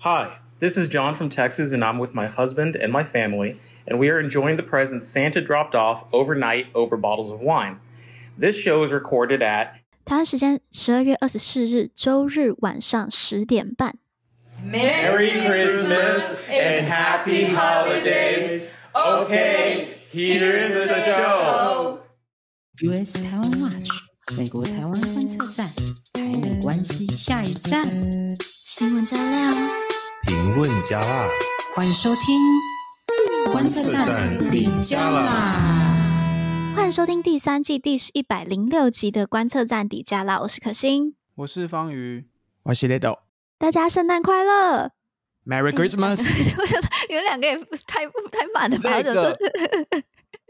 Hi, this is John from Texas, and I'm with my husband and my family, and we are enjoying the presents Santa dropped off overnight over bottles of wine. This show is recorded at 台湾时间十二月二十四日周日晚上十点半。 Merry Christmas and Happy Holidays. Okay, here's the show. US 台湾 Watch， 美国台湾观测站，台美关系下一站，新闻加料，评论加辣，欢迎收听观测站底加啦。欢迎收听第三季第一百零六集的观测站底加啦，我是可心，我是方瑜，我是 Little。大家圣诞快乐，Merry Christmas！我觉得你们两个也太太慢了吧？那个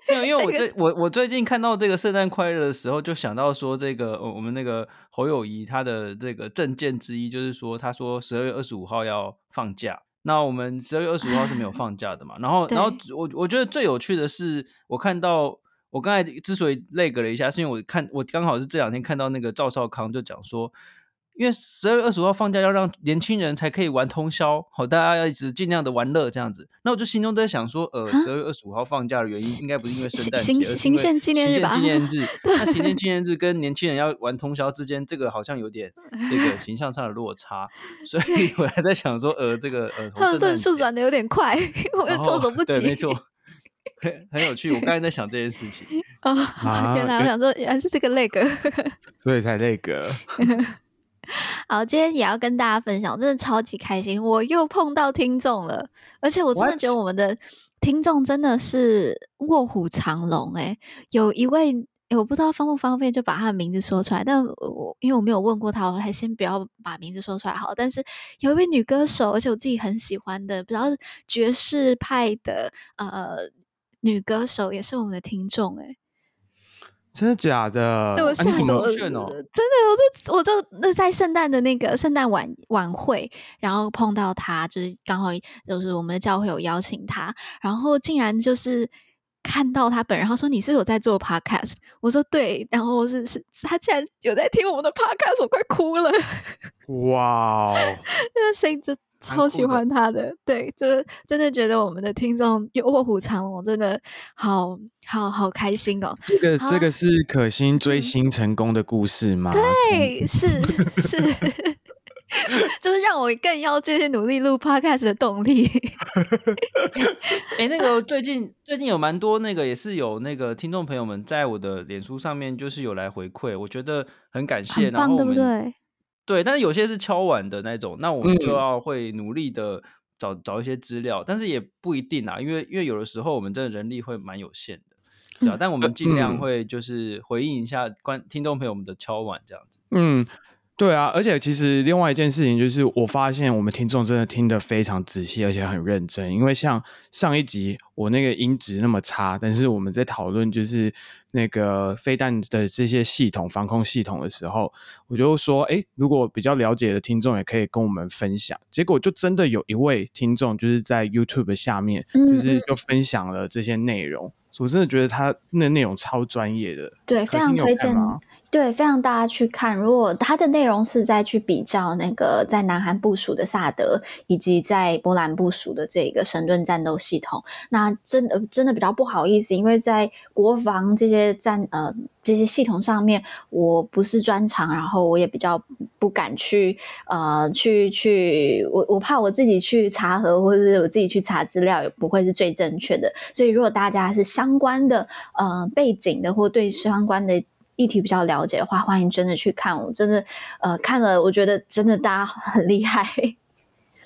没有，因为 我最我我最近看到这个圣诞快乐的时候，就想到说这个我们那个侯友谊他的这个证件之一，就是说他说十二月二十五号要放假，那我们十二月二十五号是没有放假的嘛？然后然后我我觉得最有趣的是，我看到我刚才之所以累格了一下，是因为我看我刚好是这两天看到那个赵少康就讲说。因为十二月二十五号放假，要让年轻人才可以玩通宵，好，大家要一直尽量的玩乐这样子。那我就心中在想说，呃，十二月二十五号放假的原因，应该不是因为圣诞节，行行宪纪念日吧？行宪纪念日，那行宪纪念日跟年轻人要玩通宵之间，这个好像有点这个形象上的落差，所以我还在想说，呃，这个呃，他们这速转的有点快，我又措手不及。对，没错，很很有趣。我刚才在想这件事情哦，原来我想说，原来是这个那个，所以才那个。好，今天也要跟大家分享，我真的超级开心，我又碰到听众了，而且我真的觉得我们的听众真的是卧虎藏龙诶，有一位诶，我不知道方不方便就把他的名字说出来，但我因为我没有问过他，我还先不要把名字说出来好。但是有一位女歌手，而且我自己很喜欢的，比较爵士派的呃女歌手，也是我们的听众诶。真的假的？对，我吓死我了！真的，我就我就那在圣诞的那个圣诞晚晚会，然后碰到他，就是刚好就是我们的教会有邀请他，然后竟然就是看到他本人，他说：“你是有在做 podcast？” 我说：“对。”然后是是，他竟然有在听我们的 podcast，我快哭了！哇哦，那声音就。超喜欢他的，对，就是真的觉得我们的听众又卧虎藏龙，真的好好好开心哦。这个这个是可心追星成功的故事吗？对，是是，就是让我更要继续努力录 podcast 的动力。哎、欸，那个最近最近有蛮多那个也是有那个听众朋友们在我的脸书上面就是有来回馈，我觉得很感谢，很棒，对不对？对，但是有些是敲碗的那种，那我们就要会努力的找、嗯、找一些资料，但是也不一定啊，因为因为有的时候我们真的人力会蛮有限的，对吧、嗯？但我们尽量会就是回应一下观听众朋友们的敲碗这样子。嗯，对啊，而且其实另外一件事情就是，我发现我们听众真的听得非常仔细，而且很认真，因为像上一集我那个音质那么差，但是我们在讨论就是。那个飞弹的这些系统、防空系统的时候，我就说，哎，如果比较了解的听众也可以跟我们分享。结果就真的有一位听众，就是在 YouTube 下面，就是就分享了这些内容。嗯、我真的觉得他那内容超专业的，对，非常推荐。对，非常大家去看。如果它的内容是在去比较那个在南韩部署的萨德，以及在波兰部署的这个神盾战斗系统，那真的真的比较不好意思，因为在国防这些战呃这些系统上面，我不是专长，然后我也比较不敢去呃去去，我我怕我自己去查核，或者是我自己去查资料，也不会是最正确的。所以如果大家是相关的呃背景的，或对相关的。议题比较了解的话，欢迎真的去看。我真的，呃，看了，我觉得真的大家很厉害。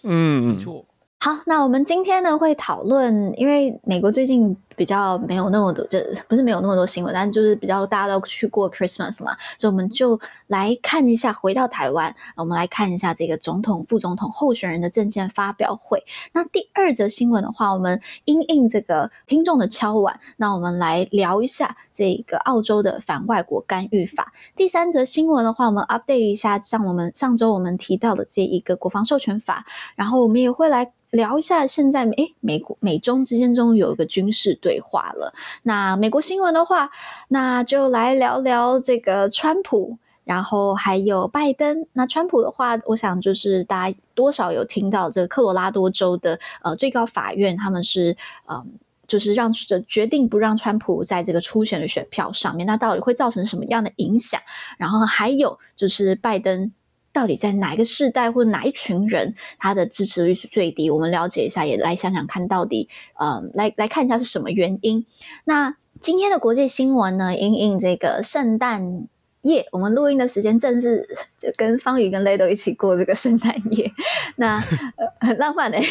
嗯，没错。好，那我们今天呢会讨论，因为美国最近。比较没有那么多，就不是没有那么多新闻，但就是比较大家都去过 Christmas 嘛，所以我们就来看一下，回到台湾，我们来看一下这个总统、副总统候选人的证件发表会。那第二则新闻的话，我们因应这个听众的敲碗，那我们来聊一下这个澳洲的反外国干预法。第三则新闻的话，我们 update 一下，像我们上周我们提到的这一个国防授权法，然后我们也会来。聊一下现在，诶，美国美中之间终于有一个军事对对话了。那美国新闻的话，那就来聊聊这个川普然后还有拜登。那川普的话，我想就是大家多少有听到这个科罗拉多州的呃最高法院，他们是嗯。呃就是让决定不让川普在这个初选的选票上面，那到底会造成什么样的影响？然后还有就是拜登到底在哪一个世代或哪一群人他的支持率是最低？我们了解一下，也来想想看到底，呃，来来看一下是什么原因。那今天的国际新闻呢？因应这个圣诞。夜，yeah, 我们录音的时间正是就跟方宇跟雷豆一起过这个圣诞夜，那、呃、很浪漫哎、欸。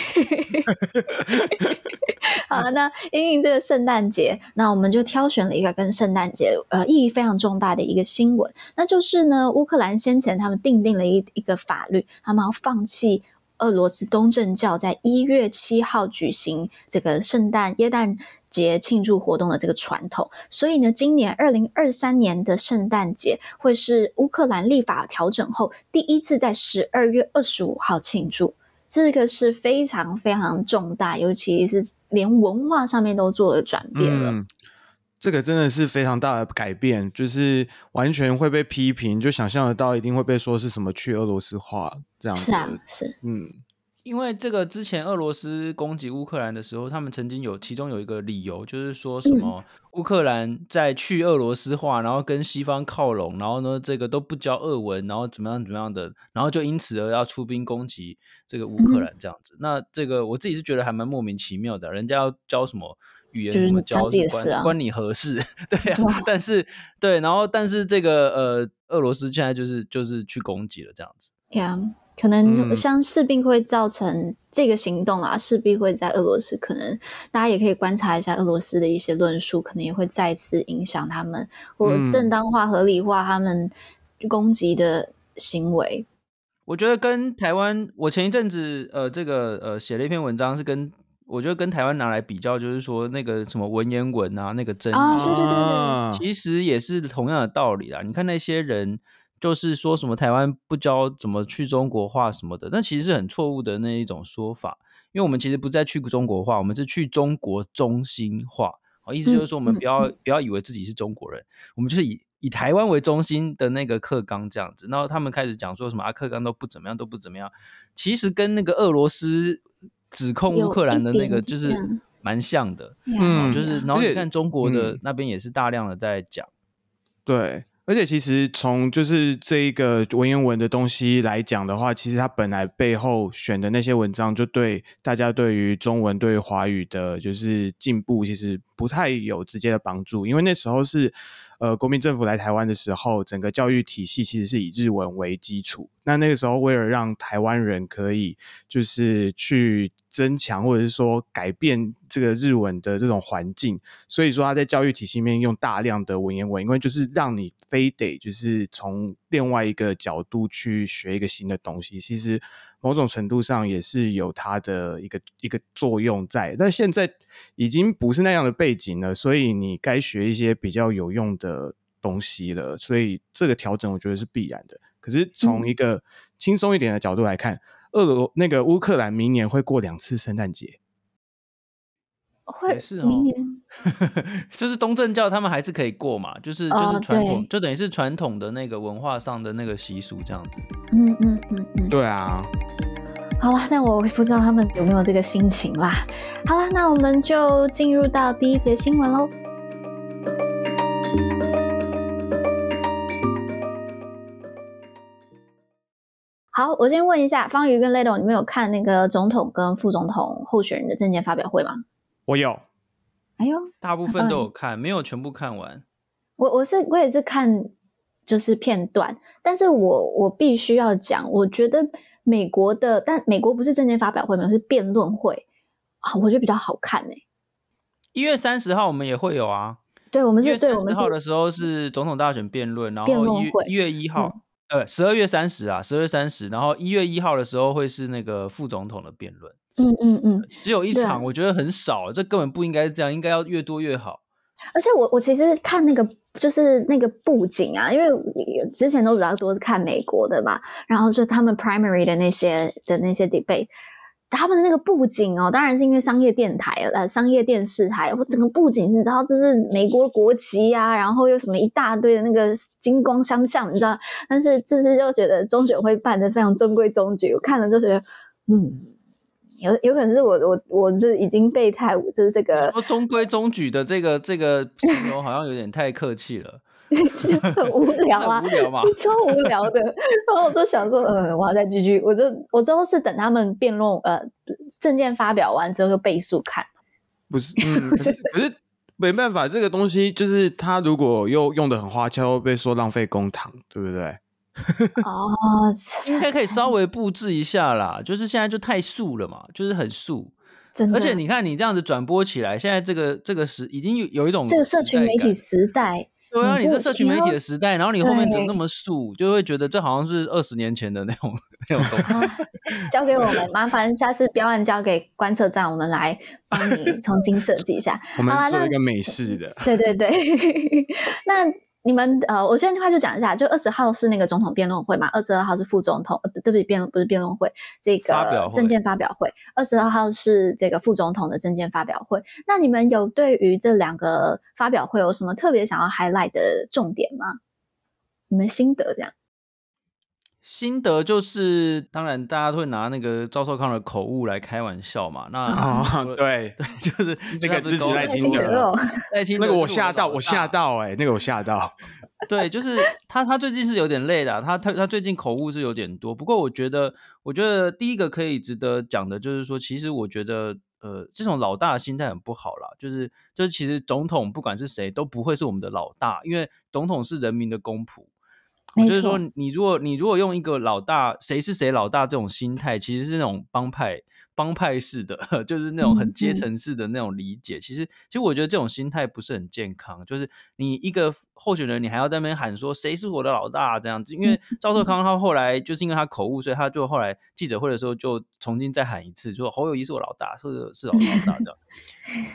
好，那因应这个圣诞节，那我们就挑选了一个跟圣诞节呃意义非常重大的一个新闻，那就是呢，乌克兰先前他们订定了一一个法律，他们要放弃俄罗斯东正教在一月七号举行这个圣诞耶诞节庆祝活动的这个传统，所以呢，今年二零二三年的圣诞节会是乌克兰立法调整后第一次在十二月二十五号庆祝，这个是非常非常重大，尤其是连文化上面都做了转变了。嗯，这个真的是非常大的改变，就是完全会被批评，就想象得到一定会被说是什么去俄罗斯化这样子。是啊，是，嗯。因为这个之前俄罗斯攻击乌克兰的时候，他们曾经有其中有一个理由，就是说什么乌克兰在去俄罗斯化，然后跟西方靠拢，然后呢这个都不教俄文，然后怎么样怎么样的，然后就因此而要出兵攻击这个乌克兰这样子。那这个我自己是觉得还蛮莫名其妙的，人家要教什么语言，怎么教关关你何事？对啊，但是对，然后但是这个呃俄罗斯现在就是就是去攻击了这样子。Yeah. 可能像势必会造成这个行动啊，势必会在俄罗斯，可能大家也可以观察一下俄罗斯的一些论述，可能也会再次影响他们或正当化、合理化他们攻击的行为。我觉得跟台湾，我前一阵子呃，这个呃写了一篇文章，是跟我觉得跟台湾拿来比较，就是说那个什么文言文啊，那个争议，啊，对对对对，其实也是同样的道理啦。你看那些人。就是说什么台湾不教怎么去中国化什么的，那其实是很错误的那一种说法，因为我们其实不再去中国化，我们是去中国中心化。好，意思就是说我们不要、嗯、不要以为自己是中国人，我们就是以以台湾为中心的那个课纲这样子。然后他们开始讲说什么啊，课纲都不怎么样，都不怎么样。其实跟那个俄罗斯指控乌克兰的那个就是蛮像的，嗯，就是然后你看中国的那边也是大量的在讲，对。而且其实从就是这一个文言文的东西来讲的话，其实它本来背后选的那些文章，就对大家对于中文对于华语的，就是进步，其实不太有直接的帮助，因为那时候是。呃，国民政府来台湾的时候，整个教育体系其实是以日文为基础。那那个时候，为了让台湾人可以就是去增强或者是说改变这个日文的这种环境，所以说他在教育体系里面用大量的文言文，因为就是让你非得就是从另外一个角度去学一个新的东西。其实。某种程度上也是有它的一个一个作用在，但现在已经不是那样的背景了，所以你该学一些比较有用的东西了，所以这个调整我觉得是必然的。可是从一个轻松一点的角度来看，俄罗那个乌克兰明年会过两次圣诞节，会是哦，明年 就是东正教他们还是可以过嘛，就是就是传统，就等于是传统的那个文化上的那个习俗这样子。嗯嗯嗯嗯，对啊。好了，但我不知道他们有没有这个心情啦。好了，那我们就进入到第一节新闻喽。好，我先问一下方瑜跟雷董，你们有看那个总统跟副总统候选人的证件发表会吗？我有。哎呦，大部分都有看，没有全部看完。我我是我也是看，就是片段，但是我我必须要讲，我觉得。美国的，但美国不是政见发表会吗？是辩论会啊，我觉得比较好看呢、欸。一月三十号我们也会有啊，对，我们是对，我们十号的时候是总统大选辩论，然后一月一号，嗯、呃，十二月三十啊，十二月三十，然后一月一号的时候会是那个副总统的辩论，嗯嗯嗯，只有一场，我觉得很少，这根本不应该这样，应该要越多越好。而且我我其实看那个就是那个布景啊，因为之前都比较多是看美国的嘛，然后就他们 primary 的那些的那些 debate，他们的那个布景哦，当然是因为商业电台呃，商业电视台，我整个布景是你知道这是美国国旗呀、啊，然后又什么一大堆的那个金光相向，你知道？但是这次就觉得中选会办的非常中规中矩，我看了就觉得，嗯，有有可能是我我我这已经被太就是这个说中规中矩的这个这个形容好像有点太客气了。很无聊啊，无聊吗？超无聊的。然后我就想说，呃，我要再继续。我就我之后是等他们辩论，呃，证件发表完之后就倍速看。不是，嗯，可是 可是没办法，这个东西就是他如果又用的很花俏，会被说浪费公堂，对不对？哦，应该可以稍微布置一下啦。就是现在就太素了嘛，就是很素。真的。而且你看，你这样子转播起来，现在这个这个时已经有有一种这个社群媒体时代。对啊，你这社群媒体的时代，然后你后面怎么那么素，就会觉得这好像是二十年前的那种那种东西。交给我们，麻烦下次标案交给观测站，我们来帮你重新设计一下。我们做一个美式的。对对对，那。你们呃，我现在快就讲一下，就二十号是那个总统辩论会嘛，二十二号是副总统，呃，对不起，辩论不是辩论会，这个证件发表会，二十二号是这个副总统的证件发表会。那你们有对于这两个发表会有什么特别想要 highlight 的重点吗？你们心得这样？心得就是，当然大家都会拿那个赵少康的口误来开玩笑嘛。那、哦、对对，就是 那个支持赖清德，赖清德那个我吓到，我吓到哎、欸，那个我吓到。对，就是他，他最近是有点累的，他他他最近口误是有点多。不过我觉得，我觉得第一个可以值得讲的就是说，其实我觉得，呃，这种老大的心态很不好啦。就是就是，其实总统不管是谁都不会是我们的老大，因为总统是人民的公仆。就是说，你如果你如果用一个老大谁是谁老大这种心态，其实是那种帮派帮派式的，就是那种很阶层式的那种理解。其实，其实我觉得这种心态不是很健康。就是你一个候选人，你还要在那边喊说谁是我的老大这样子。因为赵少康他后来就是因为他口误，所以他就后来记者会的时候就重新再喊一次，说侯友谊是我老大，是是老大这样，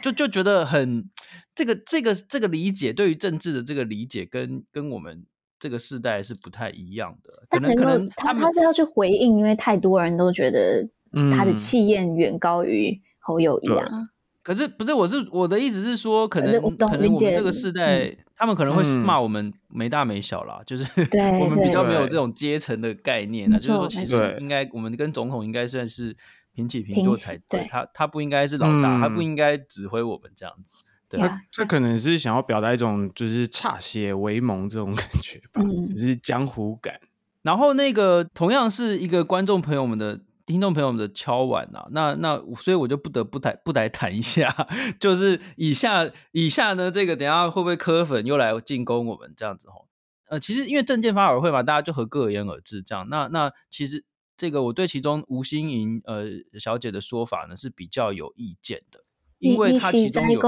就就觉得很这个这个这个理解对于政治的这个理解跟跟我们。这个世代是不太一样的，可能可能他他是要去回应，因为太多人都觉得他的气焰远高于侯友宜啊。嗯、可是不是，我是我的意思是说，可能可能我们这个世代，嗯、他们可能会骂我们没大没小啦，嗯、就是 我们比较没有这种阶层的概念啊。就是说，其实应该我们跟总统应该算是平起平坐才对，他他不应该是老大，嗯、他不应该指挥我们这样子。对他他可能是想要表达一种就是歃血为盟这种感觉吧，嗯、就是江湖感。然后那个同样是一个观众朋友们的听众朋友们的敲碗啊，那那所以我就不得不谈不来谈一下，就是以下以下呢，这个等下会不会磕粉又来进攻我们这样子吼？呃，其实因为证件发表会嘛，大家就合各言而至这样。那那其实这个我对其中吴心盈呃小姐的说法呢是比较有意见的。因为她其中有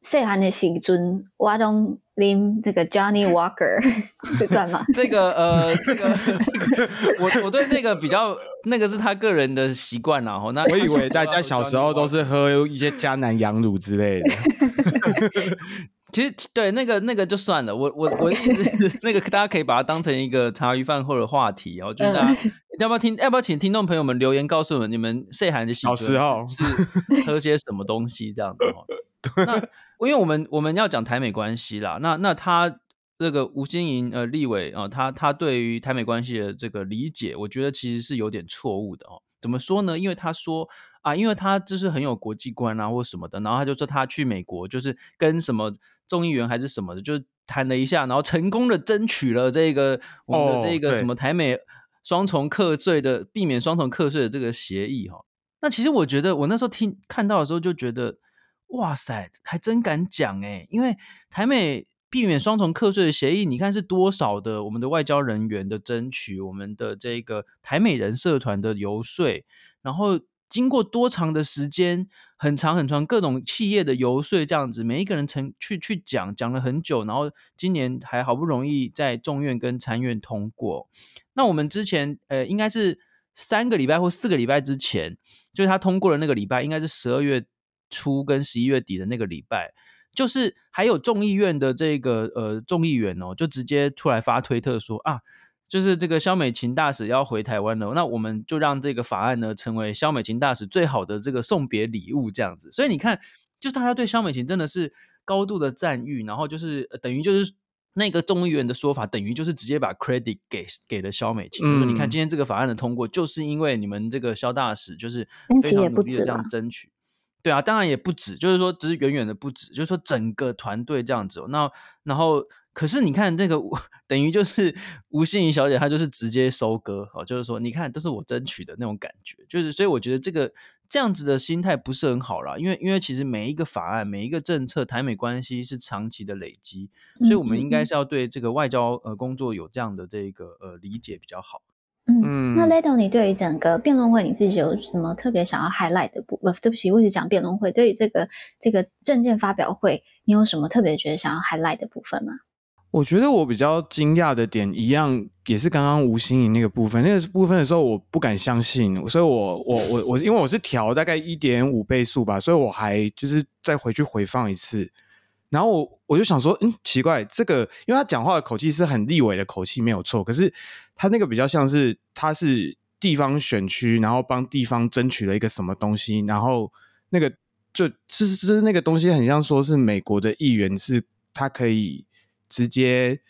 细汉的时阵，我拢啉这个 Johnny Walker 这段嘛。这个呃，这个 我我对那个比较那个是他个人的习惯啦。吼，那我以为大家小时候都是喝一些迦南羊乳之类的。其实对那个那个就算了，我我我的意思是，那个大家可以把它当成一个茶余饭后的话题哦。就是大家要不要听？要不要请听众朋友们留言告诉我们，你们岁寒的小时候是喝些什么东西这样子哦？那因为我们我们要讲台美关系啦，那那他这个吴欣盈呃立委啊，他他对于台美关系的这个理解，我觉得其实是有点错误的哦。怎么说呢？因为他说啊，因为他就是很有国际观啊，或什么的，然后他就说他去美国就是跟什么。众议员还是什么的，就谈了一下，然后成功的争取了这个我们的这个什么台美双重课税的、避免双重课税的这个协议哈。那其实我觉得，我那时候听看到的时候就觉得，哇塞，还真敢讲诶，因为台美避免双重课税的协议，你看是多少的我们的外交人员的争取，我们的这个台美人社团的游说，然后。经过多长的时间，很长很长，各种企业的游说这样子，每一个人曾去去讲讲了很久，然后今年还好不容易在众院跟参院通过。那我们之前呃，应该是三个礼拜或四个礼拜之前，就是他通过的那个礼拜，应该是十二月初跟十一月底的那个礼拜，就是还有众议院的这个呃众议员哦，就直接出来发推特说啊。就是这个肖美琴大使要回台湾了，那我们就让这个法案呢成为肖美琴大使最好的这个送别礼物，这样子。所以你看，就大家对肖美琴真的是高度的赞誉，然后就是等于就是那个众议员的说法，等于就是直接把 credit 给给了肖美琴。嗯，你看今天这个法案的通过，就是因为你们这个肖大使就是非常努力的这样争取。对啊，当然也不止，就是说只是远远的不止，就是说整个团队这样子。那然后。可是你看这个，等于就是吴欣怡小姐，她就是直接收割哦，就是说，你看都是我争取的那种感觉，就是所以我觉得这个这样子的心态不是很好啦，因为因为其实每一个法案、每一个政策，台美关系是长期的累积，所以我们应该是要对这个外交呃工作有这样的这个呃理解比较好。嗯，那 Lado，你对于整个辩论会你自己有什么特别想要 highlight 的部不？对不起，我一直讲辩论会，对于这个这个证件发表会，你有什么特别觉得想要 highlight 的部分吗？我觉得我比较惊讶的点，一样也是刚刚吴心怡那个部分，那个部分的时候我不敢相信，所以我我我我，因为我是调大概一点五倍速吧，所以我还就是再回去回放一次，然后我我就想说，嗯，奇怪，这个因为他讲话的口气是很立委的口气没有错，可是他那个比较像是他是地方选区，然后帮地方争取了一个什么东西，然后那个就就是就是那个东西很像说是美国的议员是他可以。直接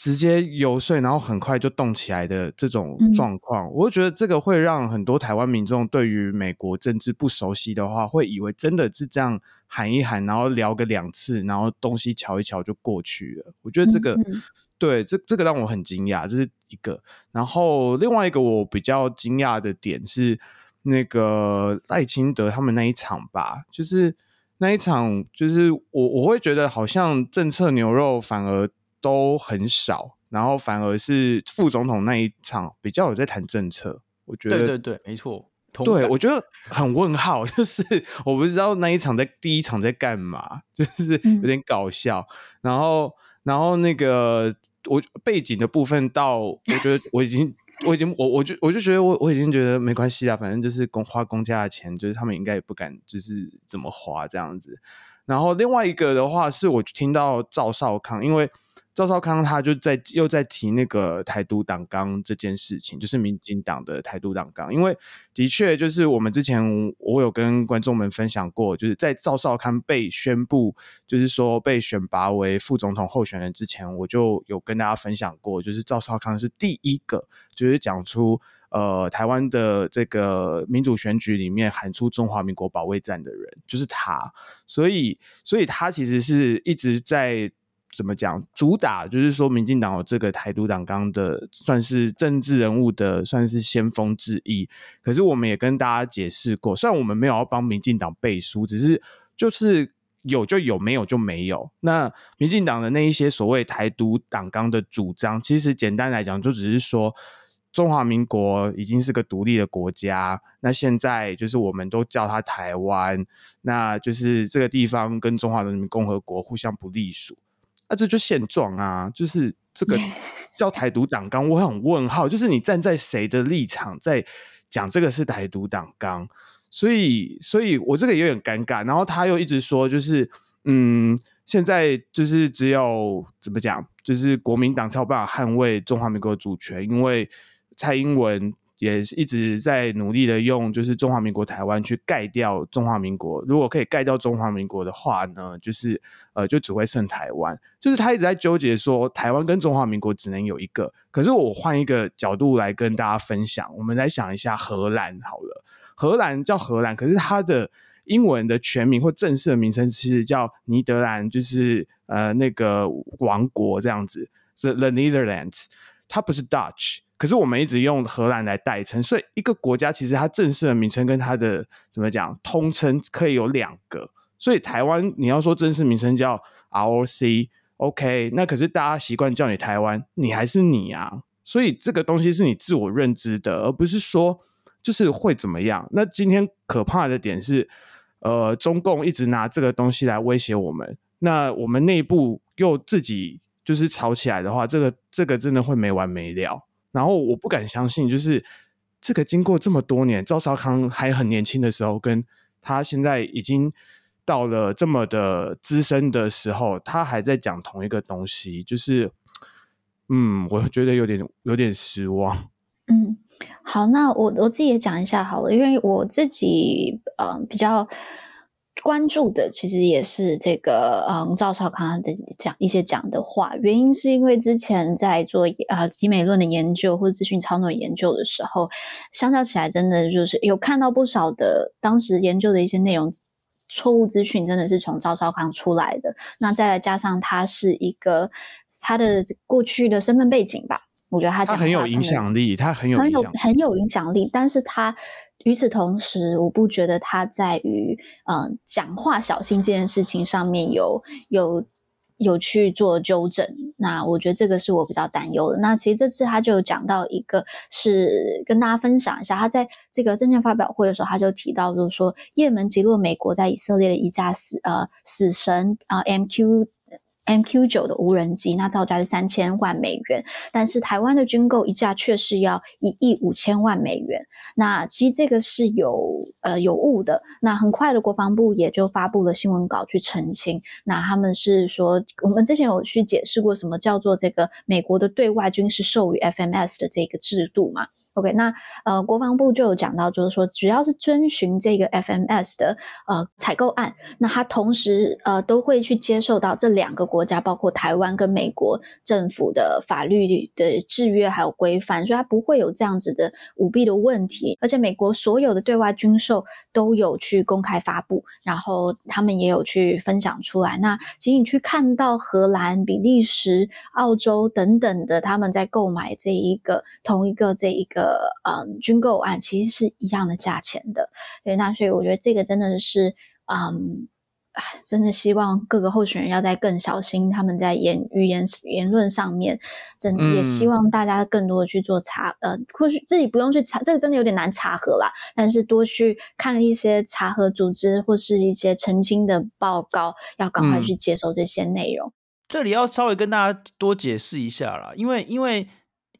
直接游说，然后很快就动起来的这种状况，嗯，我觉得这个会让很多台湾民众对于美国政治不熟悉的话，会以为真的是这样喊一喊，然后聊个两次，然后东西瞧一瞧就过去了。我觉得这个，嗯，对，这这个让我很惊讶，这是一个。然后另外一个我比较惊讶的点是，那个赖清德他们那一场吧，就是。那一场就是我我会觉得好像政策牛肉反而都很少，然后反而是副总统那一场比较有在谈政策。我觉得对对对，没错。对，我觉得很问号，就是我不知道那一场在第一场在干嘛，就是有点搞笑。嗯、然后然后那个我背景的部分到，我觉得我已经。我已经我我就我就觉得我我已经觉得没关系啦，反正就是公花公家的钱，就是他们应该也不敢就是怎么花这样子。然后另外一个的话是我听到赵少康，因为。赵少康他就在又在提那个台独党纲这件事情，就是民进党的台独党纲。因为的确就是我们之前我有跟观众们分享过，就是在赵少康被宣布就是说被选拔为副总统候选人之前，我就有跟大家分享过，就是赵少康是第一个就是讲出呃台湾的这个民主选举里面喊出中华民国保卫战的人，就是他。所以所以他其实是一直在。怎么讲？主打就是说，民进党有这个台独党纲的，算是政治人物的，算是先锋之一。可是我们也跟大家解释过，虽然我们没有要帮民进党背书，只是就是有就有，没有就没有。那民进党的那一些所谓台独党纲的主张，其实简单来讲，就只是说中华民国已经是个独立的国家，那现在就是我们都叫它台湾，那就是这个地方跟中华人民共和国互相不隶属。那、啊、这就现状啊，就是这个 叫台独党纲，我很问号，就是你站在谁的立场在讲这个是台独党纲，所以，所以我这个也有点尴尬。然后他又一直说，就是嗯，现在就是只有怎么讲，就是国民党才有办法捍卫中华民国的主权，因为蔡英文。也一直在努力的用，就是中华民国台湾去盖掉中华民国。如果可以盖掉中华民国的话呢，就是呃，就只会剩台湾。就是他一直在纠结说，台湾跟中华民国只能有一个。可是我换一个角度来跟大家分享，我们来想一下荷兰好了。荷兰叫荷兰，可是它的英文的全名或正式的名称其实叫尼德兰，就是呃那个王国这样子，是 The Netherlands，它不是 Dutch。可是我们一直用荷兰来代称，所以一个国家其实它正式的名称跟它的怎么讲通称可以有两个。所以台湾你要说正式名称叫 ROC，OK，那可是大家习惯叫你台湾，你还是你啊。所以这个东西是你自我认知的，而不是说就是会怎么样。那今天可怕的点是，呃，中共一直拿这个东西来威胁我们，那我们内部又自己就是吵起来的话，这个这个真的会没完没了。然后我不敢相信，就是这个经过这么多年，赵少康还很年轻的时候，跟他现在已经到了这么的资深的时候，他还在讲同一个东西，就是嗯，我觉得有点有点失望。嗯，好，那我我自己也讲一下好了，因为我自己呃比较。关注的其实也是这个，嗯，赵少康的讲一些讲的话，原因是因为之前在做呃集美论的研究或者资讯操作研究的时候，相较起来，真的就是有看到不少的当时研究的一些内容错误资讯，真的是从赵少康出来的。那再来加上他是一个他的过去的身份背景吧，我觉得他很有影响力，他很有很有很有影响力，但是他。与此同时，我不觉得他在于嗯讲话小心这件事情上面有有有去做纠正。那我觉得这个是我比较担忧的。那其实这次他就讲到一个，是跟大家分享一下，他在这个证券发表会的时候，他就提到就是说，也门击落美国在以色列的一架死呃死神啊 MQ。MQ 九的无人机，那造价是三千万美元，但是台湾的军购一架却是要一亿五千万美元。那其实这个是有呃有误的。那很快的，国防部也就发布了新闻稿去澄清。那他们是说，我们之前有去解释过什么叫做这个美国的对外军事授予 FMS 的这个制度嘛？OK，那呃，国防部就有讲到，就是说，只要是遵循这个 FMS 的呃采购案，那他同时呃都会去接受到这两个国家，包括台湾跟美国政府的法律的制约还有规范，所以它不会有这样子的舞弊的问题。而且美国所有的对外军售都有去公开发布，然后他们也有去分享出来。那请你去看到荷兰、比利时、澳洲等等的，他们在购买这一个同一个这一个。呃，嗯，军购案其实是一样的价钱的，对，那所以我觉得这个真的是，嗯，真的希望各个候选人要在更小心，他们在言语言言论上面，真的也希望大家更多的去做查，呃，或许自己不用去查，这个真的有点难查核啦，但是多去看一些查核组织或是一些澄清的报告，要赶快去接受这些内容。嗯，这里要稍微跟大家多解释一下啦，因为因为。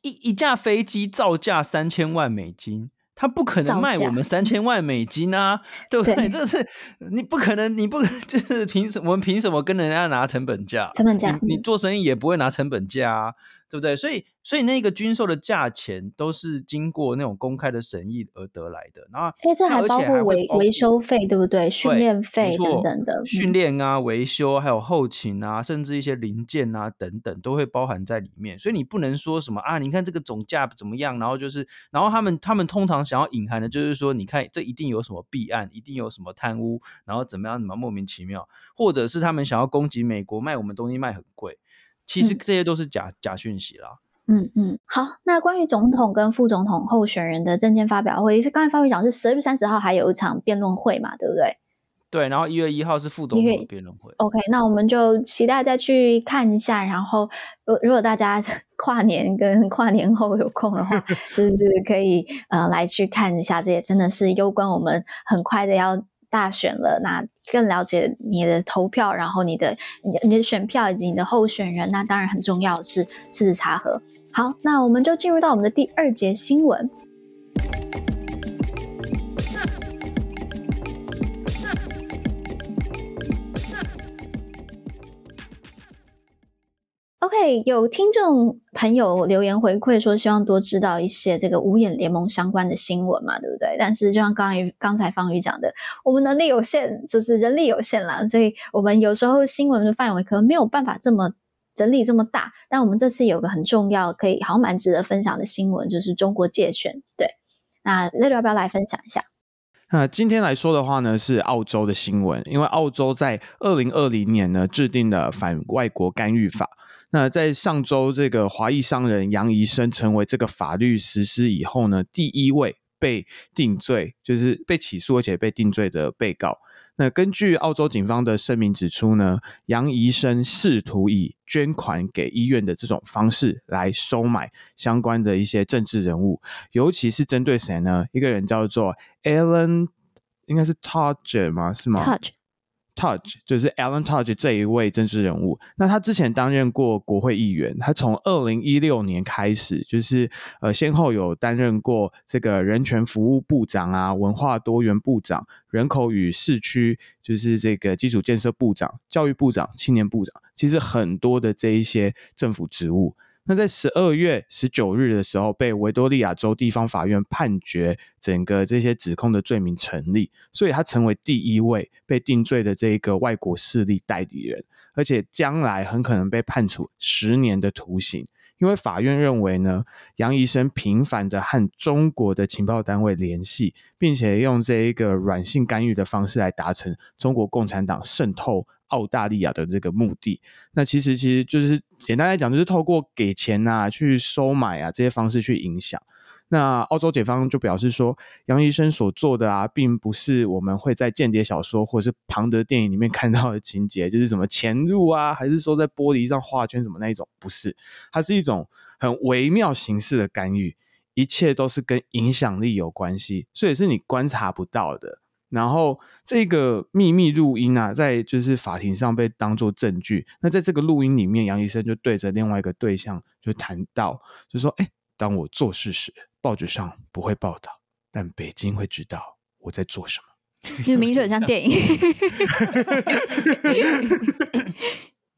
一一架飞机造价三千万美金，他不可能卖我们三千万美金啊，对不对？对，这是你不可能，你不 就是凭什么？我们凭什么跟人家拿成本价？成本价，你，你做生意也不会拿成本价啊。对不对？所以，所以那个军售的价钱都是经过那种公开的审议而得来的。然后，哎，这还包括维维修费，对不对？训练费等等的，训练啊、维修，还有后勤啊，甚至一些零件啊等等，都会包含在里面。所以你不能说什么啊？你看这个总价怎么样？然后就是，然后他们他们通常想要隐含的就是说，你看这一定有什么弊案，一定有什么贪污，然后怎么样怎么莫名其妙，或者是他们想要攻击美国，卖我们东西卖很贵。其实这些都是假、嗯、假讯息啦。嗯嗯，好，那关于总统跟副总统候选人的证件发表会，是刚才发会长是十二月三十号还有一场辩论会嘛，对不对？对，然后一月一号是副总统辩论会。OK，那我们就期待再去看一下。然后，如果大家 跨年跟跨年后有空的话，就是可以呃来去看一下，这也真的是攸关我们很快的要。大选了，那更了解你的投票，然后你的你的选票以及你的候选人，那当然很重要的是事实查核。好，那我们就进入到我们的第二节新闻。OK，有听众朋友留言回馈说，希望多知道一些这个五眼联盟相关的新闻嘛，对不对？但是就像刚才刚才方宇讲的，我们能力有限，就是人力有限啦，所以我们有时候新闻的范围可能没有办法这么整理这么大。但我们这次有个很重要，可以好蛮值得分享的新闻，就是中国界选。对，那乐乐要不要来分享一下？那今天来说的话呢，是澳洲的新闻，因为澳洲在二零二零年呢制定了反外国干预法。那在上周，这个华裔商人杨怡生成为这个法律实施以后呢，第一位被定罪，就是被起诉而且被定罪的被告。那根据澳洲警方的声明指出呢，杨医生试图以捐款给医院的这种方式来收买相关的一些政治人物，尤其是针对谁呢？一个人叫做 Alan，应该是 Tudge 吗？是吗？Tudge。Tudge 就是 Alan Tudge 这一位政治人物，那他之前担任过国会议员，他从二零一六年开始，就是呃先后有担任过这个人权服务部长啊、文化多元部长、人口与市区就是这个基础建设部长、教育部长、青年部长，其实很多的这一些政府职务。那在十二月十九日的时候，被维多利亚州地方法院判决整个这些指控的罪名成立，所以他成为第一位被定罪的这一个外国势力代理人，而且将来很可能被判处十年的徒刑。因为法院认为呢，杨医生频繁的和中国的情报单位联系，并且用这一个软性干预的方式来达成中国共产党渗透澳大利亚的这个目的。那其实其实就是简单来讲，就是透过给钱啊、去收买啊这些方式去影响。那澳洲检方就表示说，杨医生所做的啊，并不是我们会在间谍小说或者是庞德电影里面看到的情节，就是什么潜入啊，还是说在玻璃上画圈什么那一种，不是，它是一种很微妙形式的干预，一切都是跟影响力有关系，所以是你观察不到的。然后这个秘密录音啊，在就是法庭上被当做证据。那在这个录音里面，杨医生就对着另外一个对象就谈到，就说：“哎，当我做事时。”报纸上不会报道，但北京会知道我在做什么。你名字很像电影。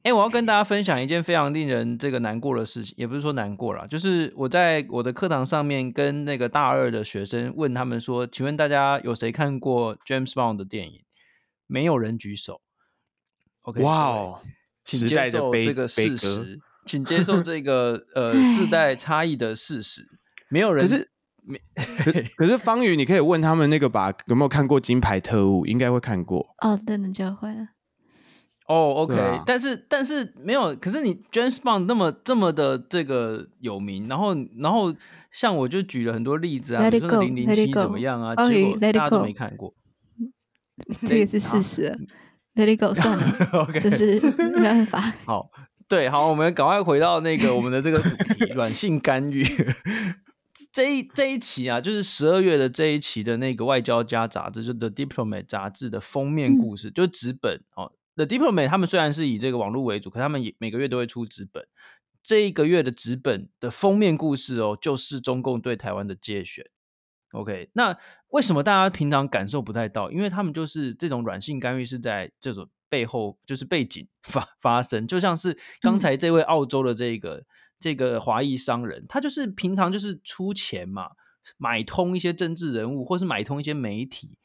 哎、欸，我要跟大家分享一件非常令人这个难过的事情，也不是说难过啦，就是我在我的课堂上面跟那个大二的学生问他们说：“请问大家有谁看过 James Bond 的电影？”没有人举手。OK，哇哦，请接受这个事实，请接受这个呃世代差异的事实。没有人，可是没，可是方宇，你可以问他们那个吧，有没有看过《金牌特务》？应该会看过哦，对的就会了。哦、oh，OK，、啊、但是但是没有，可是你 James Bond 那么这么的这个有名，然后然后像我就举了很多例子啊，比如说零零七怎么样啊，结果大家都没看过，这也是事实。Let it go，算了，OK，这是没办法。好，对，好，我们赶快回到那个我们的这个主题，软性干预。这一这一期啊，就是十二月的这一期的那个外交家杂志，就 The Diplomat 杂志的封面故事，嗯、就纸本哦。The Diplomat 他们虽然是以这个网络为主，可他们也每个月都会出纸本。这一个月的纸本的封面故事哦，就是中共对台湾的介选。OK，那为什么大家平常感受不太到？因为他们就是这种软性干预是在这种背后，就是背景 发发生，就像是刚才这位澳洲的这个。嗯这个华裔商人，他就是平常就是出钱嘛，买通一些政治人物，或是买通一些媒体。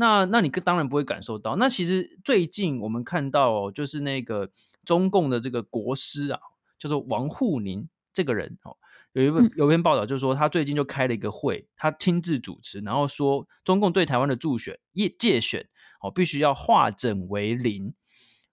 那那你当然不会感受到。那其实最近我们看到，哦，就是那个中共的这个国师啊，叫做王沪宁这个人哦，有一份有一篇报道，就是说他最近就开了一个会，他亲自主持，然后说中共对台湾的助选、业界选哦，必须要化整为零。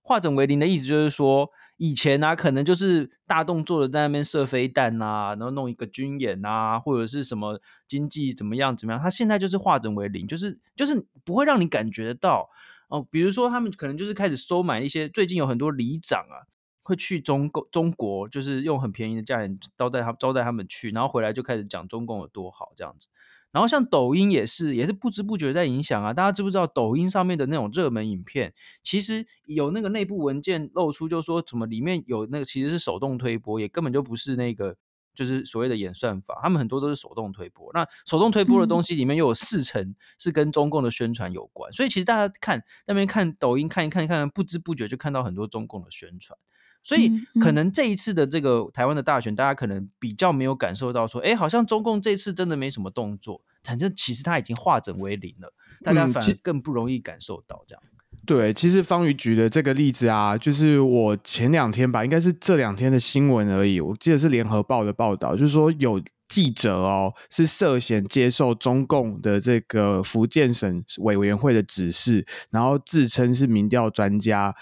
化整为零的意思就是说。以前、啊，可能就是大动作的在那边射飞弹啊，然后弄一个军演啊，或者是什么经济怎么样怎么样。他现在就是化整为零，就是就是不会让你感觉得到哦。比如说他们可能就是开始收买一些，最近有很多里长啊，会去中共中国，就是用很便宜的价钱招待他招待他们去，然后回来就开始讲中共有多好这样子。然后像抖音也是，也是不知不觉在影响啊。大家知不知道抖音上面的那种热门影片，其实有那个内部文件露出，就说什么里面有那个其实是手动推播，也根本就不是那个就是所谓的演算法，他们很多都是手动推播。那手动推播的东西里面又有四成是跟中共的宣传有关，所以其实大家看那边看抖音看一看一看，不知不觉就看到很多中共的宣传。所以可能这一次的这个台湾的大选，大家可能比较没有感受到说，哎，好像中共这次真的没什么动作，反正其实他已经化整为零了，大家反而更不容易感受到这样。对，其实方宇举的这个例子啊，就是我前两天吧，应该是这两天的新闻而已，我记得是联合报的报道，就是说有。记者哦，是涉嫌接受中共的这个福建省委委员会的指示，然后自称是民调专家，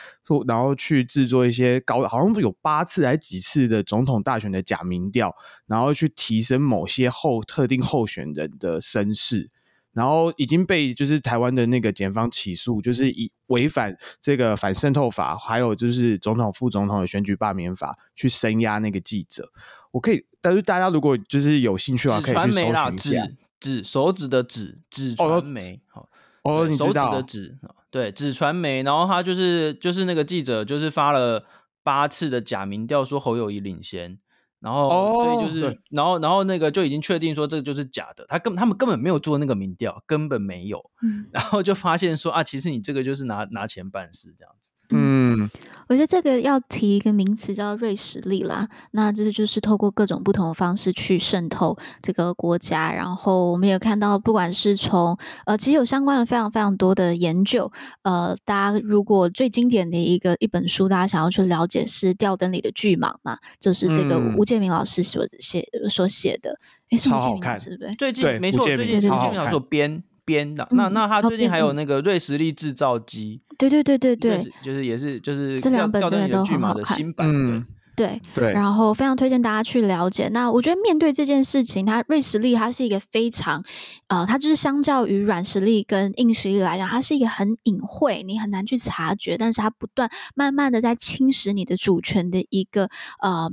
然后去制作一些高，好像有八次还几次的总统大选的假民调，然后去提升某些候特定候选人的声势。然后已经被就是台湾的那个检方起诉，就是以违反这个反渗透法，还有就是总统、副总统的选举罢免法去声压那个记者。我可以，但是大家如果就是有兴趣的话，可以去搜寻一下。指手指的指指传媒，哦，哦你知道手指的指，对，指传媒。然后他就是就是那个记者，就是发了八次的假民调，说侯友谊领先。然后，所以就是，然后，然后那个就已经确定说这个就是假的，他根他们根本没有做那个民调，根本没有。嗯，然后就发现说啊，其实你这个就是拿拿钱办事这样子。嗯，嗯。我觉得这个要提一个名词叫瑞士力啦，那这就是透过各种不同的方式去渗透这个国家。然后我们也看到，不管是从呃，其实有相关的非常非常多的研究。呃，大家如果最经典的一个一本书，大家想要去了解是《吊灯里的巨蟒》嘛，就是这个吴建明老师所写、嗯、所写的。诶，是吴建明老师对不对？最近没错，最近吴建明老师编。编的。那那他最近还有那个瑞士力制造机，对对对对对，就是也是就是这两本真的都很好看，新。版的。对对，然后非常推荐大家去了解。那我觉得面对这件事情，它瑞实力它是一个非常，呃，它就是相较于软实力跟硬实力来讲，它是一个很隐晦，你很难去察觉，但是它不断慢慢的在侵蚀你的主权的一个，呃，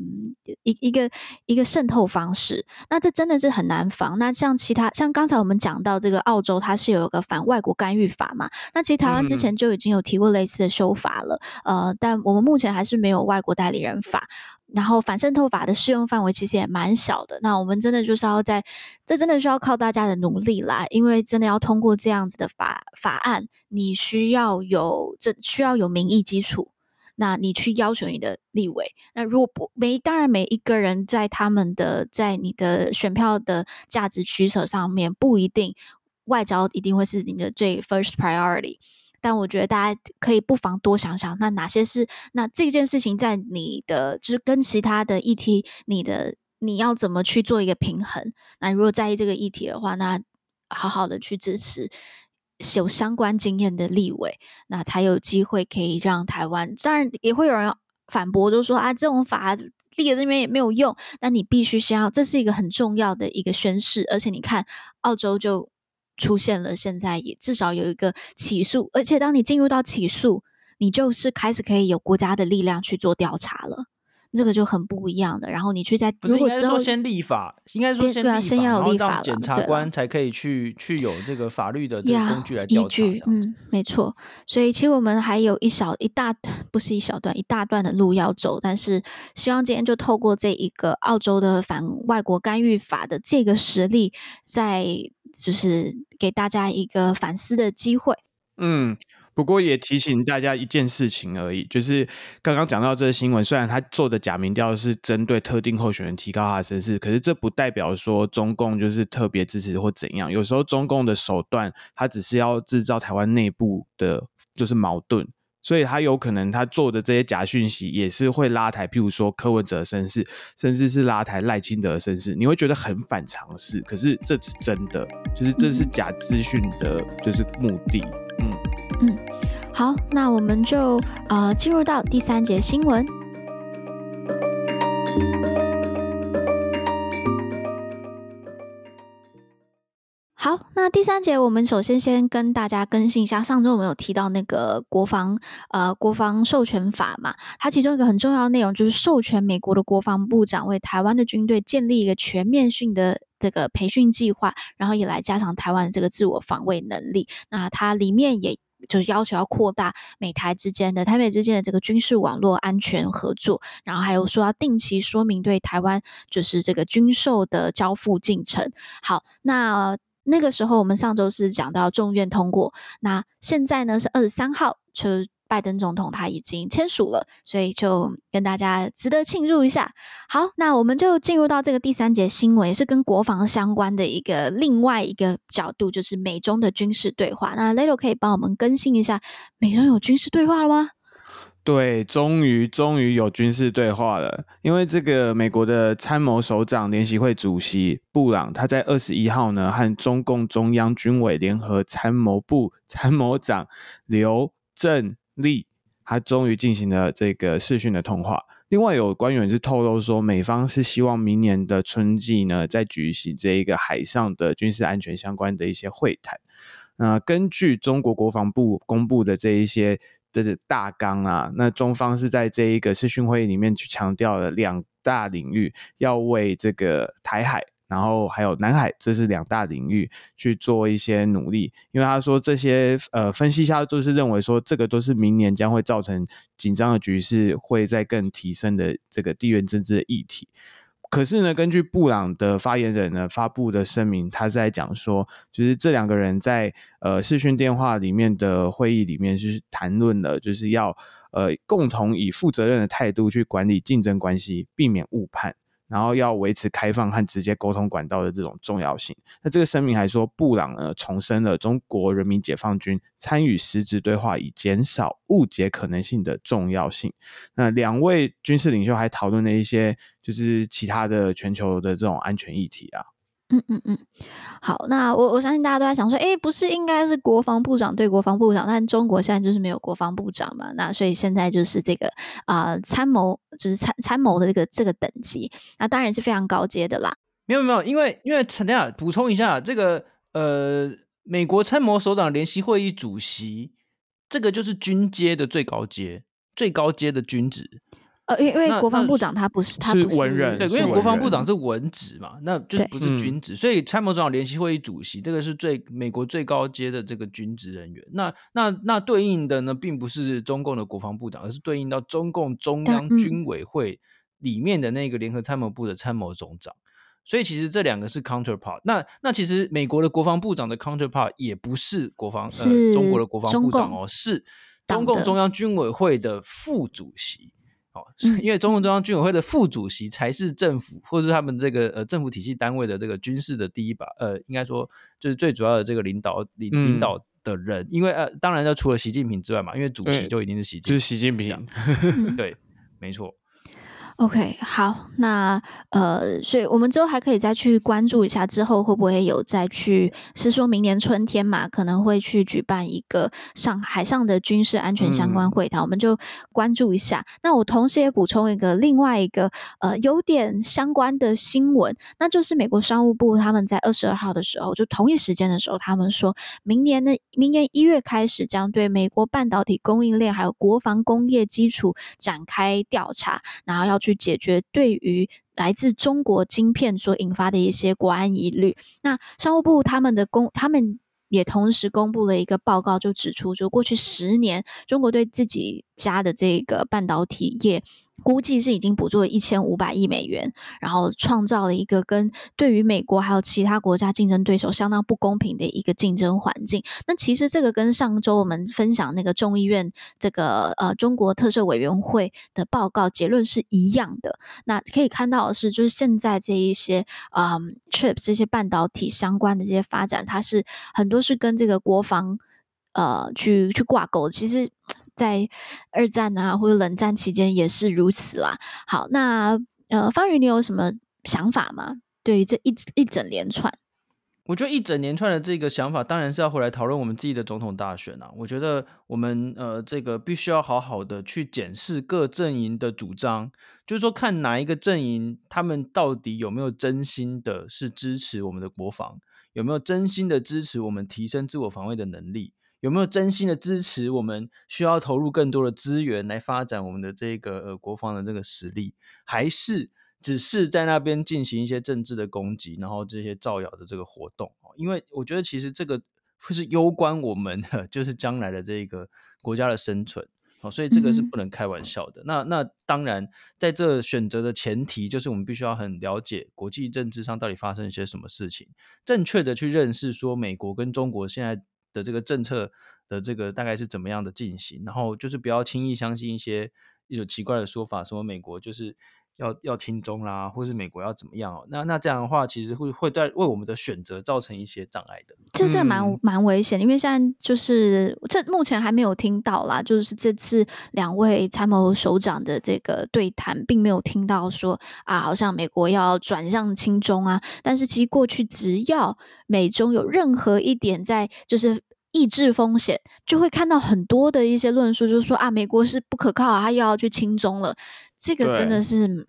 一一个一个渗透方式。那这真的是很难防。那像其他像刚才我们讲到这个澳洲，它是有一个反外国干预法嘛？那其实台湾之前就已经有提过类似的修法了，嗯、呃，但我们目前还是没有外国代理人法。然后反渗透法的适用范围其实也蛮小的，那我们真的就是要在，这真的需要靠大家的努力啦，因为真的要通过这样子的法法案，你需要有这需要有民意基础，那你去要求你的立委，那如果不每当然每一个人在他们的在你的选票的价值取舍上面不一定外交一定会是你的最 first priority。但我觉得大家可以不妨多想想，那哪些是那这件事情在你的就是跟其他的议题，你的你要怎么去做一个平衡？那如果在意这个议题的话，那好好的去支持有相关经验的立委，那才有机会可以让台湾。当然也会有人反驳，就说啊，这种法立在那边也没有用。但你必须先要，这是一个很重要的一个宣誓，而且你看澳洲就。出现了，现在也至少有一个起诉，而且当你进入到起诉，你就是开始可以有国家的力量去做调查了，这个就很不一样的。然后你去在如果之后先立法，应该说先立法，先要有立法，检察官才可以去去有这个法律的这个工具来调查。依据，嗯，没错。所以其实我们还有一小一大不是一小段一大段的路要走，但是希望今天就透过这一个澳洲的反外国干预法的这个实例，在。就是给大家一个反思的机会。嗯，不过也提醒大家一件事情而已，就是刚刚讲到这个新闻，虽然他做的假民调是针对特定候选人提高他的声势，可是这不代表说中共就是特别支持或怎样。有时候中共的手段，他只是要制造台湾内部的，就是矛盾。所以他有可能他做的这些假讯息也是会拉抬，譬如说柯文哲的声势，甚至是拉抬赖清德的声势，你会觉得很反常识。可是这是真的，就是这是假资讯的，就是目的。嗯嗯，好，那我们就呃进入到第三节新闻。好，那第三节我们首先先跟大家更新一下，上周我们有提到那个国防呃国防授权法嘛，它其中一个很重要的内容就是授权美国的国防部长为台湾的军队建立一个全面性的这个培训计划，然后也来加强台湾的这个自我防卫能力。那它里面也就是要求要扩大美台之间的台美之间的这个军事网络安全合作，然后还有说要定期说明对台湾就是这个军售的交付进程。好，那。那个时候，我们上周是讲到众院通过，那现在呢是二十三号，就拜登总统他已经签署了，所以就跟大家值得庆祝一下。好，那我们就进入到这个第三节新闻，是跟国防相关的一个另外一个角度，就是美中的军事对话。那 Lelo 可以帮我们更新一下，美中有军事对话了吗？对，终于终于有军事对话了。因为这个美国的参谋首长联席会主席布朗，他在二十一号呢和中共中央军委联合参谋部参谋长刘振立，他终于进行了这个视讯的通话。另外有官员是透露说，美方是希望明年的春季呢再举行这一个海上的军事安全相关的一些会谈。那根据中国国防部公布的这一些。这是大纲啊，那中方是在这一个视讯会议里面去强调了两大领域，要为这个台海，然后还有南海，这是两大领域去做一些努力。因为他说这些呃分析下都是认为说，这个都是明年将会造成紧张的局势会再更提升的这个地缘政治的议题。可是呢，根据布朗的发言人呢发布的声明，他是在讲说，就是这两个人在呃视讯电话里面的会议里面，就是谈论了，就是要呃共同以负责任的态度去管理竞争关系，避免误判。然后要维持开放和直接沟通管道的这种重要性。那这个声明还说，布朗呢重申了中国人民解放军参与实质对话以减少误解可能性的重要性。那两位军事领袖还讨论了一些就是其他的全球的这种安全议题啊。嗯嗯嗯，好，那我我相信大家都在想说，诶，不是应该是国防部长对国防部长，但中国现在就是没有国防部长嘛，那所以现在就是这个啊、参谋，就是参参谋的这个这个等级，那当然是非常高阶的啦。没有没有，因为因为陈亮补充一下，这个呃，美国参谋首长联席会议主席，这个就是军阶的最高阶，最高阶的军职。呃，因为因为国防部长他不是，他不是文人，对，因为国防部长是文职嘛，那就不是军职，所以参谋总长联席会议主席这个是最美国最高阶的这个军职人员。那那那对应的呢，并不是中共的国防部长，而是对应到中共中央军委会里面的那个联合参谋部的参谋总长。所以其实这两个是 counterpart。那那其实美国的国防部长的 counterpart 也不是国防呃中国的国防部长哦，是中共中央军委会的副主席。哦，因为中共中央军委会的副主席才是政府，或者是他们这个呃政府体系单位的这个军事的第一把，呃，应该说就是最主要的这个领导领领导的人。嗯、因为呃，当然要除了习近平之外嘛，因为主席就一定是习近平，就是习近平，对，没错。OK，好，那呃，所以我们之后还可以再去关注一下，之后会不会有再去，是说明年春天嘛，可能会去举办一个上海上的军事安全相关会谈，嗯、我们就关注一下。那我同时也补充一个另外一个呃有点相关的新闻，那就是美国商务部他们在二十二号的时候，就同一时间的时候，他们说明年的明年一月开始将对美国半导体供应链还有国防工业基础展开调查，然后要。去解决对于来自中国晶片所引发的一些国安疑虑。那商务部他们的公，他们也同时公布了一个报告，就指出，就过去十年，中国对自己家的这个半导体业。估计是已经补助了一千五百亿美元，然后创造了一个跟对于美国还有其他国家竞争对手相当不公平的一个竞争环境。那其实这个跟上周我们分享那个众议院这个呃中国特色委员会的报告结论是一样的。那可以看到的是，就是现在这一些嗯、呃、chips 这些半导体相关的这些发展，它是很多是跟这个国防呃去去挂钩。其实。在二战啊，或者冷战期间也是如此啦。好，那呃，方宇，你有什么想法吗？对于这一一整连串，我觉得一整连串的这个想法，当然是要回来讨论我们自己的总统大选啊。我觉得我们呃，这个必须要好好的去检视各阵营的主张，就是说看哪一个阵营他们到底有没有真心的是支持我们的国防，有没有真心的支持我们提升自我防卫的能力。有没有真心的支持？我们需要投入更多的资源来发展我们的这个呃国防的这个实力，还是只是在那边进行一些政治的攻击，然后这些造谣的这个活动？因为我觉得其实这个会是攸关我们的，就是将来的这个国家的生存，所以这个是不能开玩笑的。嗯、那那当然，在这选择的前提，就是我们必须要很了解国际政治上到底发生一些什么事情，正确的去认识说美国跟中国现在。的这个政策的这个大概是怎么样的进行？然后就是不要轻易相信一些一种奇怪的说法，说美国就是要要亲中啦，或是美国要怎么样哦？那那这样的话，其实会会对为我们的选择造成一些障碍的。这这蛮蛮危险，因为现在就是这目前还没有听到啦，就是这次两位参谋首长的这个对谈，并没有听到说啊，好像美国要转向亲中啊。但是其实过去只要美中有任何一点在就是。抑制风险，就会看到很多的一些论述，就是说啊，美国是不可靠啊，他又要去亲中了，这个真的是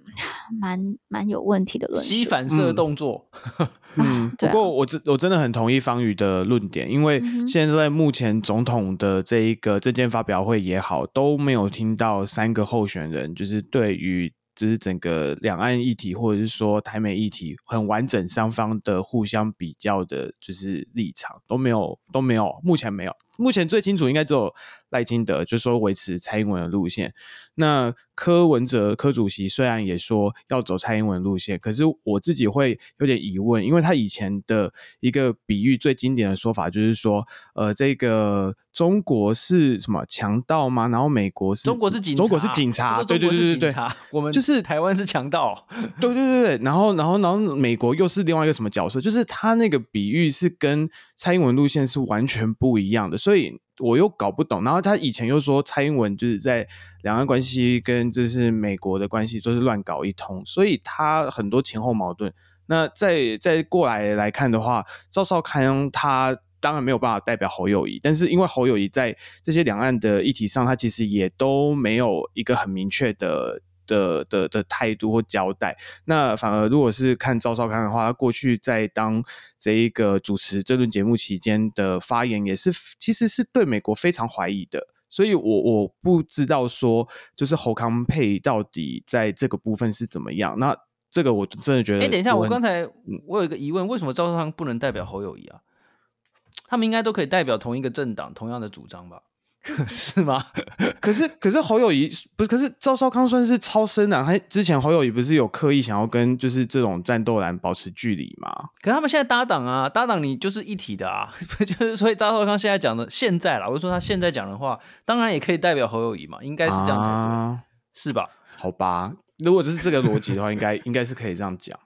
蛮蛮有问题的论述。吸反射动作，嗯，不过我真我真的很同意方宇的论点，因为现在目前总统的这一个政见发表会也好，都没有听到三个候选人就是对于。就是整个两岸议题，或者是说台美议题很完整，双方的互相比较的，就是立场都没有，都没有，目前没有。目前最清楚应该只有赖清德，就是说维持蔡英文的路线。那柯文哲柯主席虽然也说要走蔡英文路线，可是我自己会有点疑问，因为他以前的一个比喻最经典的说法就是说，呃，这个中国是什么强盗吗？然后美国是中国是警察，中国是警察，对对对对对，我们就是台湾是强盗，对对对对，然后然后然后美国又是另外一个什么角色？就是他那个比喻是跟蔡英文路线是完全不一样的，所以。我又搞不懂，然后他以前又说蔡英文就是在两岸关系跟就是美国的关系都是乱搞一通，所以他很多前后矛盾。那再再过来来看的话，赵少康他当然没有办法代表侯友宜，但是因为侯友宜在这些两岸的议题上，他其实也都没有一个很明确的。的的的态度或交代，那反而如果是看赵少康的话，他过去在当这一个主持这轮节目期间的发言，也是其实是对美国非常怀疑的，所以我我不知道说就是侯康配到底在这个部分是怎么样。那这个我真的觉得，哎、欸，等一下，我刚才我有一个疑问，为什么赵少康不能代表侯友谊啊？他们应该都可以代表同一个政党，同样的主张吧？是吗？可是可是侯友谊不是？可是赵少康算是超生啊。他之前侯友谊不是有刻意想要跟就是这种战斗蓝保持距离吗？可是他们现在搭档啊，搭档你就是一体的啊，就是所以赵少康现在讲的现在啦，我就说他现在讲的话，当然也可以代表侯友谊嘛，应该是这样才对，啊、是吧？好吧，如果就是这个逻辑的话，应该应该是可以这样讲。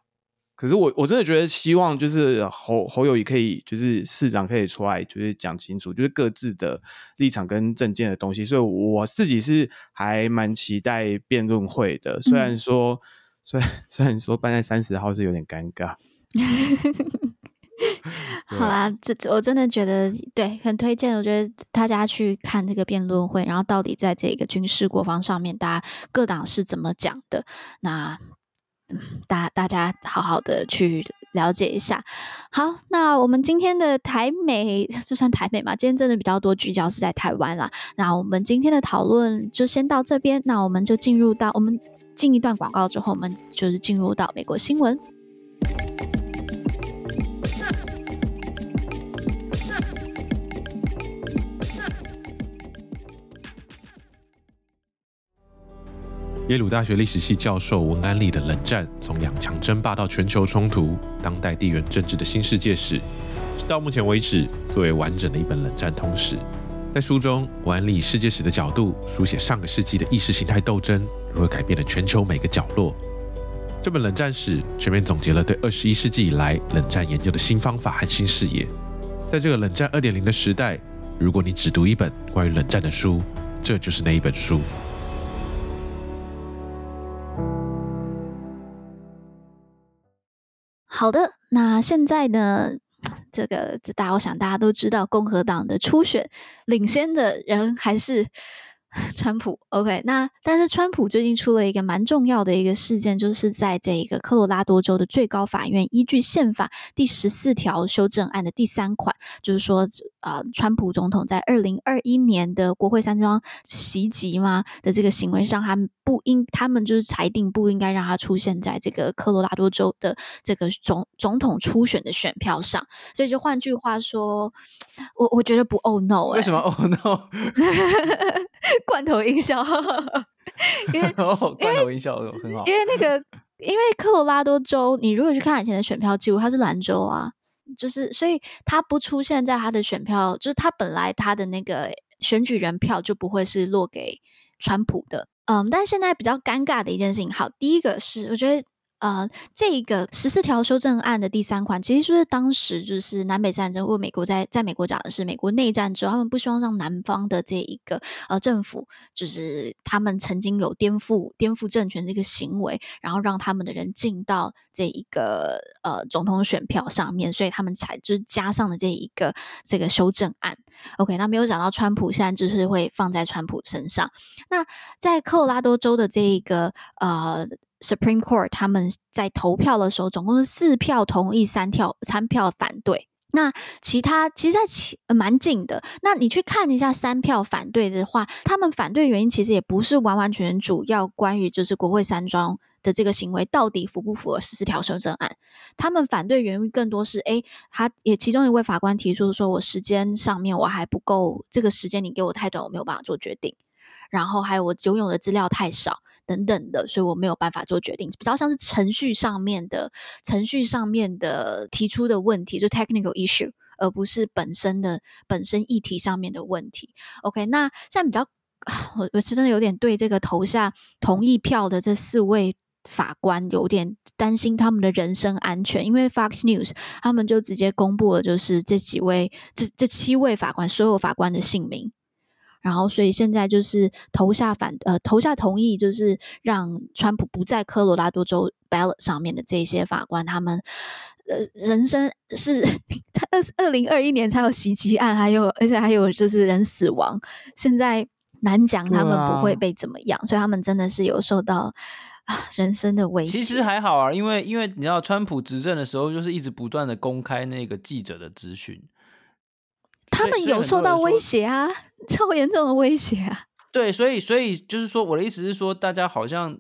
可是我我真的觉得希望就是侯侯友宜可以就是市长可以出来就是讲清楚就是各自的立场跟政见的东西，所以我自己是还蛮期待辩论会的。虽然说，嗯、虽然虽然说办在三十号是有点尴尬。好啦，这我真的觉得对，很推荐。我觉得大家去看这个辩论会，然后到底在这个军事国防上面，大家各党是怎么讲的？那。大大家好好的去了解一下。好，那我们今天的台美 就算台美嘛，今天真的比较多聚焦是在台湾啦。那我们今天的讨论就先到这边，那我们就进入到我们进一段广告之后，我们就是进入到美国新闻。耶鲁大学历史系教授文安利的《冷战：从两强争霸到全球冲突——当代地缘政治的新世界史》，到目前为止最为完整的一本冷战通史。在书中，文安利以世界史的角度书写上个世纪的意识形态斗争如何改变了全球每个角落。这本冷战史全面总结了对二十一世纪以来冷战研究的新方法和新视野。在这个冷战二点零的时代，如果你只读一本关于冷战的书，这就是那一本书。好的，那现在呢，这个这大家我想大家都知道，共和党的初选领先的人还是川普。OK，那但是川普最近出了一个蛮重要的一个事件，就是在这个科罗拉多州的最高法院依据宪法第十四条修正案的第三款，就是说。啊，川普总统在二零二一年的国会山庄袭击嘛的这个行为上，他们不应，他们就是裁定不应该让他出现在这个科罗拉多州的这个总总统初选的选票上。所以就换句话说，我我觉得不，Oh no！为什么 Oh no？罐头音效，因为罐头音效很好，因为那个因为科罗拉多州，你如果去看以前的选票记录，它是蓝州啊。就是，所以它不出现在它的选票，就是它本来它的那个选举人票就不会是落给川普的。嗯，但现在比较尴尬的一件事情，好，第一个是我觉得。呃，这个十四条修正案的第三款，其实就是当时就是南北战争，或美国在在美国讲的是美国内战之后，他们不希望让南方的这一个呃政府，就是他们曾经有颠覆颠覆政权这个行为，然后让他们的人进到这一个呃总统选票上面，所以他们才就是加上了这一个这个修正案。OK，那没有讲到川普现在就是会放在川普身上。那在科罗拉多州的这一个呃。Supreme Court 他们在投票的时候，总共是四票同意，三票三票反对。那其他其实在其蛮近的。那你去看一下三票反对的话，他们反对原因其实也不是完完全全主要关于就是国会山庄的这个行为到底符不符合十四条修正案。他们反对原因更多是，诶，他也其中一位法官提出说，我时间上面我还不够，这个时间你给我太短，我没有办法做决定。然后还有我拥有的资料太少等等的，所以我没有办法做决定。比较像是程序上面的程序上面的提出的问题，就 technical issue，而不是本身的本身议题上面的问题。OK，那现在比较，我我是真的有点对这个投下同意票的这四位法官有点担心他们的人身安全，因为 Fox News 他们就直接公布了，就是这几位这这七位法官所有法官的姓名。然后，所以现在就是投下反呃投下同意，就是让川普不在科罗拉多州 ballot 上面的这些法官，他们呃人生是他二二零二一年才有袭击案，还有而且还有就是人死亡，现在难讲他们不会被怎么样，啊、所以他们真的是有受到啊人生的威胁。其实还好啊，因为因为你知道川普执政的时候，就是一直不断的公开那个记者的资讯。他们有受到威胁啊，超严重的威胁啊！对，所以，所以就是说，我的意思是说，大家好像，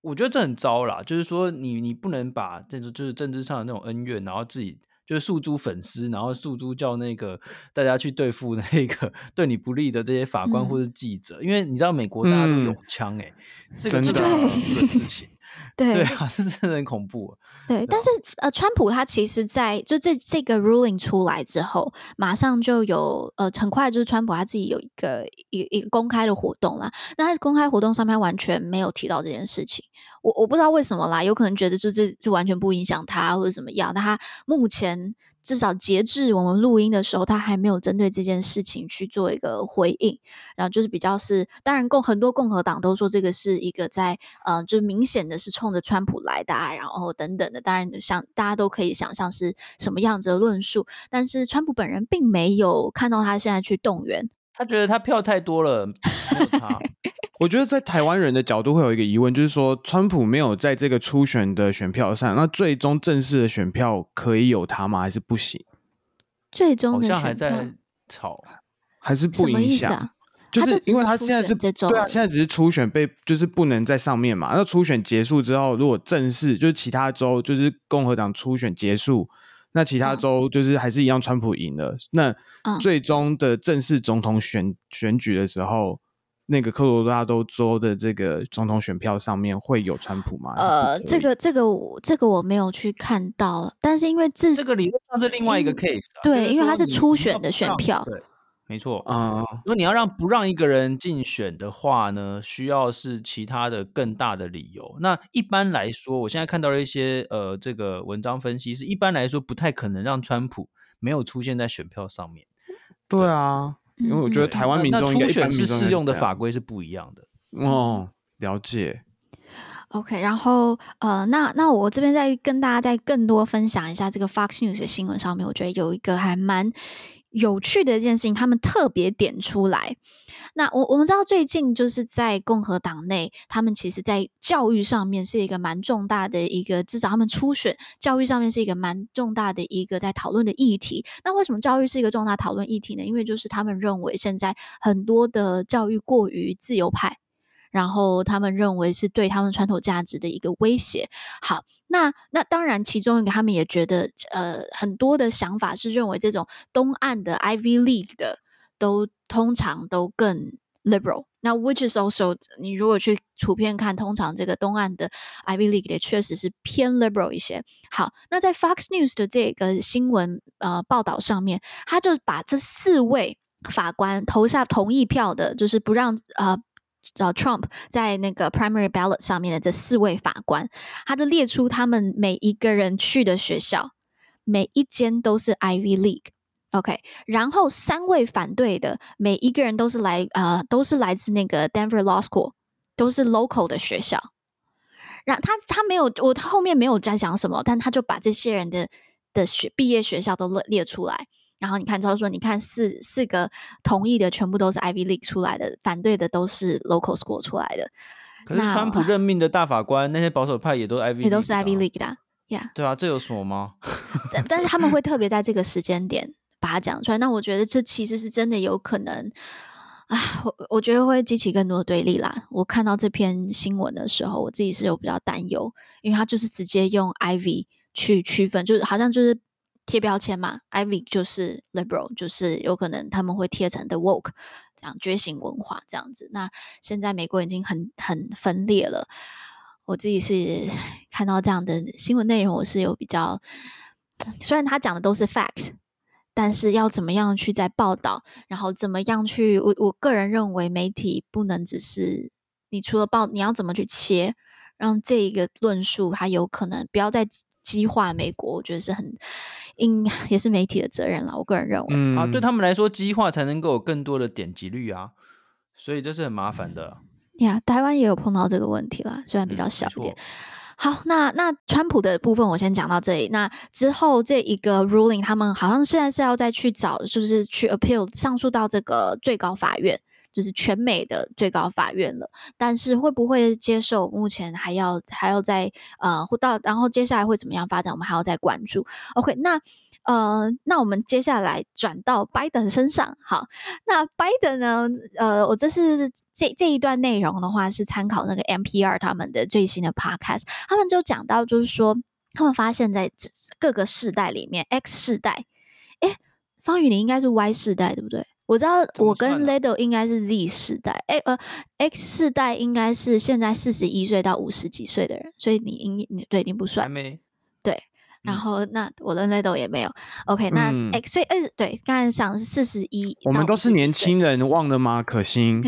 我觉得这很糟啦。就是说你，你你不能把这种就是政治上的那种恩怨，然后自己就是诉诸粉丝，然后诉诸叫那个大家去对付那个 对你不利的这些法官或者记者，嗯、因为你知道美国大家都有枪诶、欸，嗯、这个是很恐怖的事情。对，对啊，是真的很恐怖啊。对，但是呃，川普他其实在就这这个 ruling 出来之后，马上就有呃，很快就是川普他自己有一个一个一个公开的活动啦。那他公开活动上面完全没有提到这件事情，我我不知道为什么啦，有可能觉得就这这完全不影响他或者怎么样。那他目前。至少截至我们录音的时候，他还没有针对这件事情去做一个回应。然后就是比较是，当然共很多共和党都说这个是一个在呃，就明显的是冲着川普来的，啊，然后等等的。当然想大家都可以想象是什么样子的论述，但是川普本人并没有看到他现在去动员，他觉得他票太多了，没有他。我觉得在台湾人的角度会有一个疑问，就是说，川普没有在这个初选的选票上，那最终正式的选票可以有他吗？还是不行？最终的选票好像还在吵，还是不影响？啊、就是因为他现在是这对啊，现在只是初选被就是不能在上面嘛。那初选结束之后，如果正式就是其他州就是共和党初选结束，那其他州就是还是一样，川普赢了。嗯、那最终的正式总统选选举的时候。那个科罗拉多州的这个总统选票上面会有川普吗？呃，这个这个这个我没有去看到，但是因为这这个理论上是另外一个 case，啊、对，因为它是初选的选票，对，没错啊。如果你要让不让一个人竞选的话呢，需要是其他的更大的理由。那一般来说，我现在看到了一些呃这个文章分析是，一般来说不太可能让川普没有出现在选票上面。对，对啊。因为我觉得台湾民众应该初选是适用的法规是不一样的哦，了解。OK，然后呃，那那我这边再跟大家再更多分享一下这个 Fox News 的新闻上面，我觉得有一个还蛮有趣的一件事情，他们特别点出来。那我我们知道，最近就是在共和党内，他们其实在教育上面是一个蛮重大的一个，至少他们初选教育上面是一个蛮重大的一个在讨论的议题。那为什么教育是一个重大讨论议题呢？因为就是他们认为现在很多的教育过于自由派，然后他们认为是对他们传统价值的一个威胁。好，那那当然，其中一个他们也觉得，呃，很多的想法是认为这种东岸的 Ivy League 的。都通常都更 liberal，那 which is also 你如果去图片看，通常这个东岸的 Ivy League 也确实是偏 liberal 一些。好，那在 Fox News 的这个新闻呃报道上面，他就把这四位法官投下同意票的，就是不让呃呃 Trump 在那个 primary ballot 上面的这四位法官，他就列出他们每一个人去的学校，每一间都是 Ivy League。OK，然后三位反对的每一个人都是来呃，都是来自那个 Denver Law School，都是 local 的学校。然他他没有我他后面没有在讲什么，但他就把这些人的的学毕业学校都列列出来。然后你看，他说你看四四个同意的全部都是 Ivy League 出来的，反对的都是 local school 出来的。可是川普任命的大法官，那些保守派也都 Ivy，也都是 Ivy League 的。呀，对啊，这有什么吗？但但是他们会特别在这个时间点把它讲出来。那我觉得这其实是真的有可能啊，我我觉得会激起更多的对立啦。我看到这篇新闻的时候，我自己是有比较担忧，因为他就是直接用 Ivy 去区分，就是好像就是贴标签嘛，Ivy 就是 liberal，就是有可能他们会贴成 the woke 这样觉醒文化这样子。那现在美国已经很很分裂了。我自己是 看到这样的新闻内容，我是有比较，虽然他讲的都是 fact，但是要怎么样去在报道，然后怎么样去，我我个人认为媒体不能只是你除了报，你要怎么去切，让这一个论述还有可能不要再激化美国，我觉得是很应也是媒体的责任了。我个人认为，嗯啊，对他们来说，激化才能够有更多的点击率啊，所以这是很麻烦的。呀，yeah, 台湾也有碰到这个问题啦，虽然比较小一点。嗯、好，那那川普的部分我先讲到这里。那之后这一个 ruling，他们好像现在是要再去找，就是去 appeal 上诉到这个最高法院，就是全美的最高法院了。但是会不会接受，目前还要还要再呃，到然后接下来会怎么样发展，我们还要再关注。OK，那。呃，那我们接下来转到拜登身上。好，那拜登呢？呃，我这是这这一段内容的话，是参考那个 NPR 他们的最新的 Podcast，他们就讲到，就是说他们发现，在各个世代里面，X 世代，诶，方宇你应该是 Y 世代对不对？我知道我跟 Ledo 应该是 Z 世代，诶，呃，X 世代应该是现在四十一岁到五十几岁的人，所以你应你对你不算，还没对。然后那我的 Ledo 也没有，OK，那 X 所以，呃，对，刚才想是四十一，我们都是年轻人，忘了吗？可心，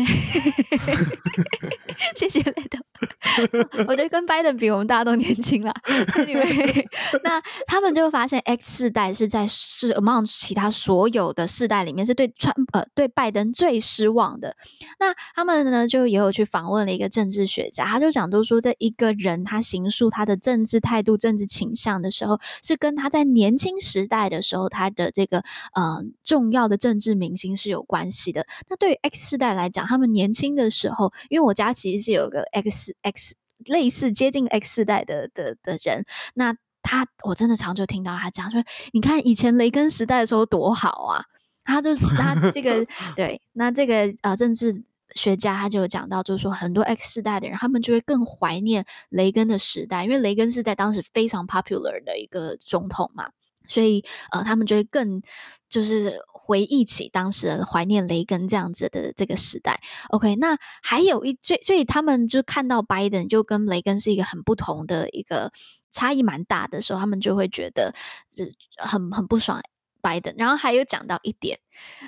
谢谢 Ledo。我觉得跟 Biden 比，我们大家都年轻啦。Anyway, 那他们就发现，X 世代是在是 among 其他所有的世代里面，是对川呃对拜登最失望的。那他们呢，就也有去访问了一个政治学家，他就讲，都说这一个人他行述他的政治态度、政治倾向的时候，是跟他在年轻时代的时候他的这个呃重要的政治明星是有关系的。那对于 X 世代来讲，他们年轻的时候，因为我家其实是有个 X X。类似接近 X 世代的的的人，那他我真的常就听到他讲说，你看以前雷根时代的时候多好啊，他就他这个 对，那这个呃政治学家他就有讲到，就是说很多 X 世代的人，他们就会更怀念雷根的时代，因为雷根是在当时非常 popular 的一个总统嘛。所以，呃，他们就会更就是回忆起当时的怀念雷根这样子的这个时代。OK，那还有一，最所以他们就看到拜登就跟雷根是一个很不同的一个差异蛮大的时候，他们就会觉得这很很不爽。拜登，然后还有讲到一点，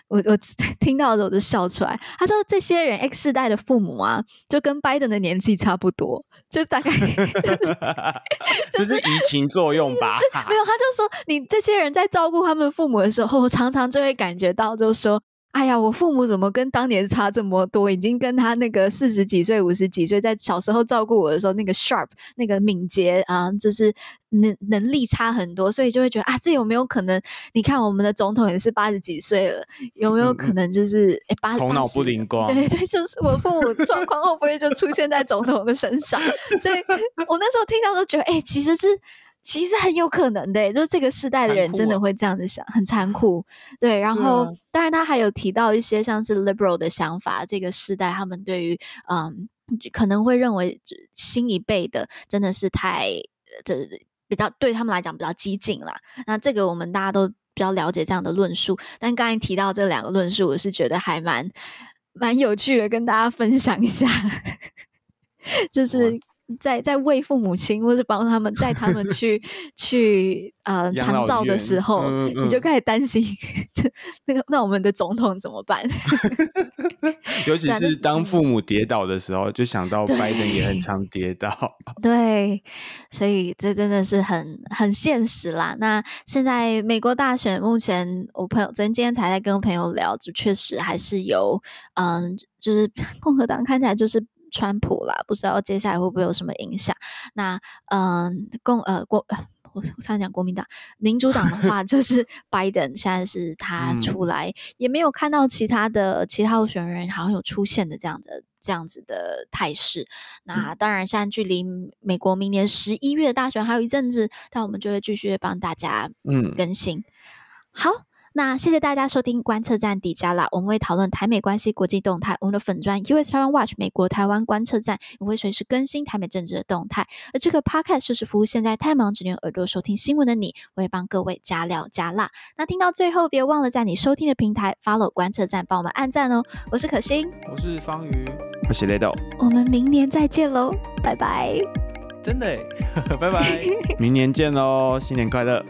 我我 听到的时候我就笑出来。他说，这些人 X 世代的父母啊，就跟拜登的年纪差不多，就大概 就是就是移情作用吧。没有，他就说你这些人在照顾他们父母的时候，常常就会感觉到，就是说。哎呀，我父母怎么跟当年差这么多？已经跟他那个四十几岁、五十几岁，在小时候照顾我的时候，那个 sharp、那个敏捷啊，就是能能力差很多，所以就会觉得啊，这有没有可能？你看我们的总统也是八十几岁了，有没有可能就是哎八头脑不灵光？对对，就是我父母状况会不会就出现在总统的身上？所以我那时候听到都觉得，哎，其实是。其实很有可能的、欸，就是这个世代的人真的会这样子想，很残酷。对，然后、嗯、当然他还有提到一些像是 liberal 的想法，这个世代他们对于嗯可能会认为新一辈的真的是太这比较对他们来讲比较激进啦。那这个我们大家都比较了解这样的论述，但刚才提到这两个论述，我是觉得还蛮蛮有趣的，跟大家分享一下，就是。在在为父母亲，或是帮他们带他们去 去呃参照的时候，嗯嗯、你就开始担心，那个那我们的总统怎么办？尤其是当父母跌倒的时候，就想到拜登也很常跌倒。对，所以这真的是很很现实啦。那现在美国大选，目前我朋友昨天今天才在跟我朋友聊，就确实还是有嗯，就是共和党看起来就是。川普啦，不知道接下来会不会有什么影响？那嗯，共呃国我我常讲国民党，民主党的话 就是拜登，现在是他出来，嗯、也没有看到其他的其他候选人好像有出现的这样的这样子的态势。那当然，现在距离美国明年十一月大选还有一阵子，但我们就会继续帮大家嗯更新。嗯、好。那谢谢大家收听观测站底加辣，我们会讨论台美关系、国际动态。我们的粉专 US Taiwan Watch 美国台湾观测站也会随时更新台美政治的动态。而这个 Podcast 就是服务现在太忙只能用耳朵收听新闻的你，我会帮各位加料加辣。那听到最后，别忘了在你收听的平台 follow 观测站，帮我们按赞哦。我是可心，我是方瑜，我是雷豆，我们明年再见喽，拜拜。真的，拜拜，明年见喽，新年快乐。